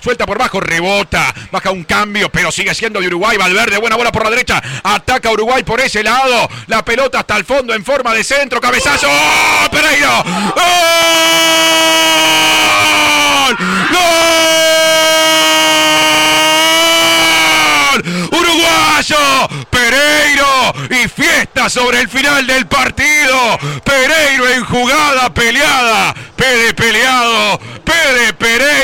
Suelta por bajo, rebota, baja un cambio, pero sigue siendo de Uruguay. Valverde, buena bola por la derecha. Ataca Uruguay por ese lado. La pelota hasta el fondo en forma de centro. Cabezazo. ¡Oh! Pereiro. ¡Gol! ¡Gol! Uruguayo. Pereiro. Y fiesta sobre el final del partido. Pereiro en jugada peleada. Pede peleado. Pede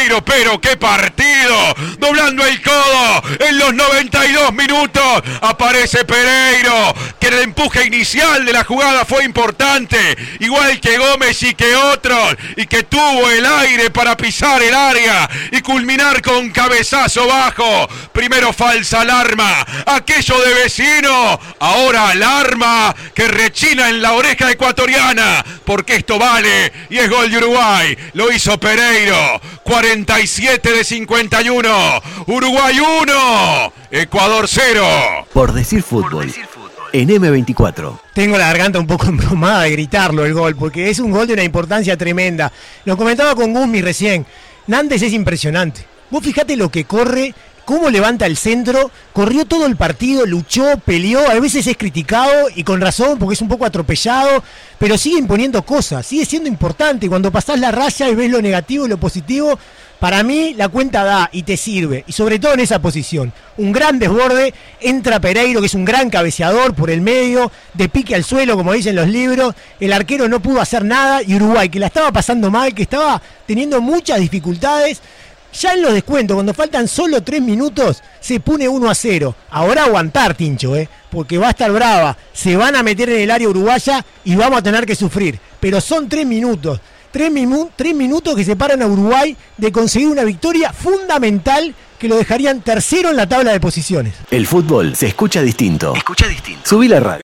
Pereiro. Pero qué partido. Doblando el codo. En los 92 minutos. Aparece Pereiro. Que el empuje inicial de la jugada fue importante. Igual que Gómez y que otros. Y que tuvo el aire para pisar el área. Y culminar con cabezazo bajo. Primero falsa alarma. Aquello de vecino. Ahora alarma que rechina en la oreja ecuatoriana. Porque esto vale. Y es gol de Uruguay. Lo hizo Pereiro. 47 de 51. Uruguay 1. Ecuador 0. Por decir fútbol. En M24. Tengo la garganta un poco embromada de gritarlo el gol, porque es un gol de una importancia tremenda. Lo comentaba con Guzmi recién. Nández es impresionante. Vos fijate lo que corre, cómo levanta el centro, corrió todo el partido, luchó, peleó, a veces es criticado y con razón porque es un poco atropellado, pero sigue imponiendo cosas, sigue siendo importante. Cuando pasás la raya y ves lo negativo y lo positivo, para mí la cuenta da y te sirve, y sobre todo en esa posición. Un gran desborde, entra Pereiro, que es un gran cabeceador por el medio, de pique al suelo, como dicen los libros. El arquero no pudo hacer nada y Uruguay, que la estaba pasando mal, que estaba teniendo muchas dificultades. Ya en los descuentos, cuando faltan solo tres minutos, se pone 1 a 0. Ahora aguantar, Tincho, ¿eh? porque va a estar brava. Se van a meter en el área uruguaya y vamos a tener que sufrir. Pero son tres minutos. Tres, minu tres minutos que separan a Uruguay de conseguir una victoria fundamental que lo dejarían tercero en la tabla de posiciones. El fútbol se escucha distinto. Escucha distinto. Subí la radio.